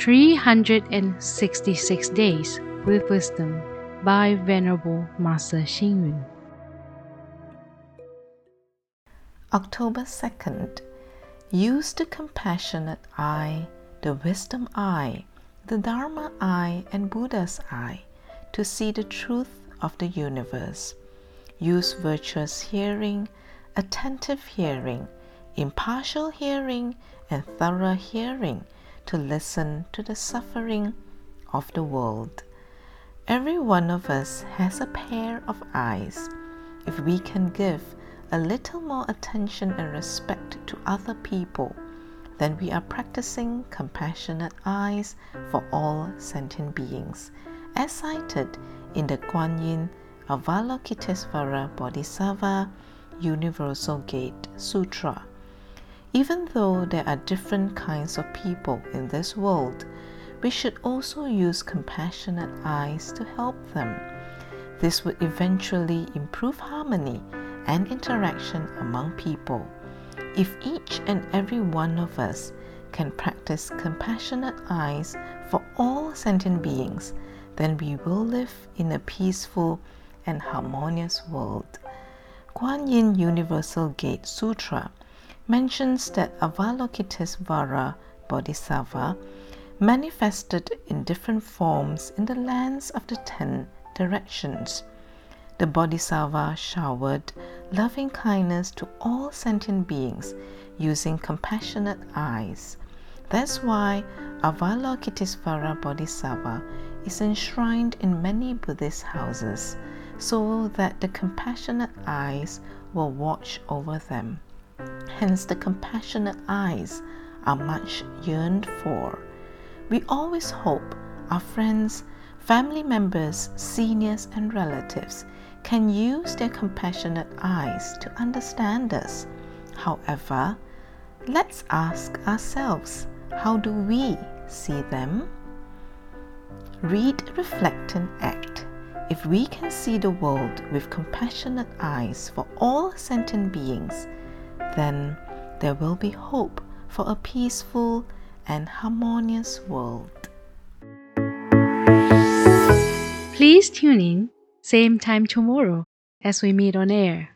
366 Days with Wisdom by Venerable Master Xing Yun. October 2nd. Use the compassionate eye, the wisdom eye, the Dharma eye, and Buddha's eye to see the truth of the universe. Use virtuous hearing, attentive hearing, impartial hearing, and thorough hearing to listen to the suffering of the world. Every one of us has a pair of eyes. If we can give a little more attention and respect to other people, then we are practicing compassionate eyes for all sentient beings, as cited in the Kuan Yin Avalokitesvara Bodhisattva Universal Gate Sutra. Even though there are different kinds of people in this world, we should also use compassionate eyes to help them. This would eventually improve harmony and interaction among people. If each and every one of us can practice compassionate eyes for all sentient beings, then we will live in a peaceful and harmonious world. Kuan Yin Universal Gate Sutra mentions that Avalokitesvara Bodhisattva manifested in different forms in the lands of the ten directions. The Bodhisattva showered loving kindness to all sentient beings using compassionate eyes. That's why Avalokitesvara Bodhisattva is enshrined in many Buddhist houses so that the compassionate eyes will watch over them. Hence, the compassionate eyes are much yearned for. We always hope our friends, family members, seniors, and relatives can use their compassionate eyes to understand us. However, let's ask ourselves how do we see them? Read, reflect, and act. If we can see the world with compassionate eyes for all sentient beings, then there will be hope for a peaceful and harmonious world. Please tune in, same time tomorrow as we meet on air.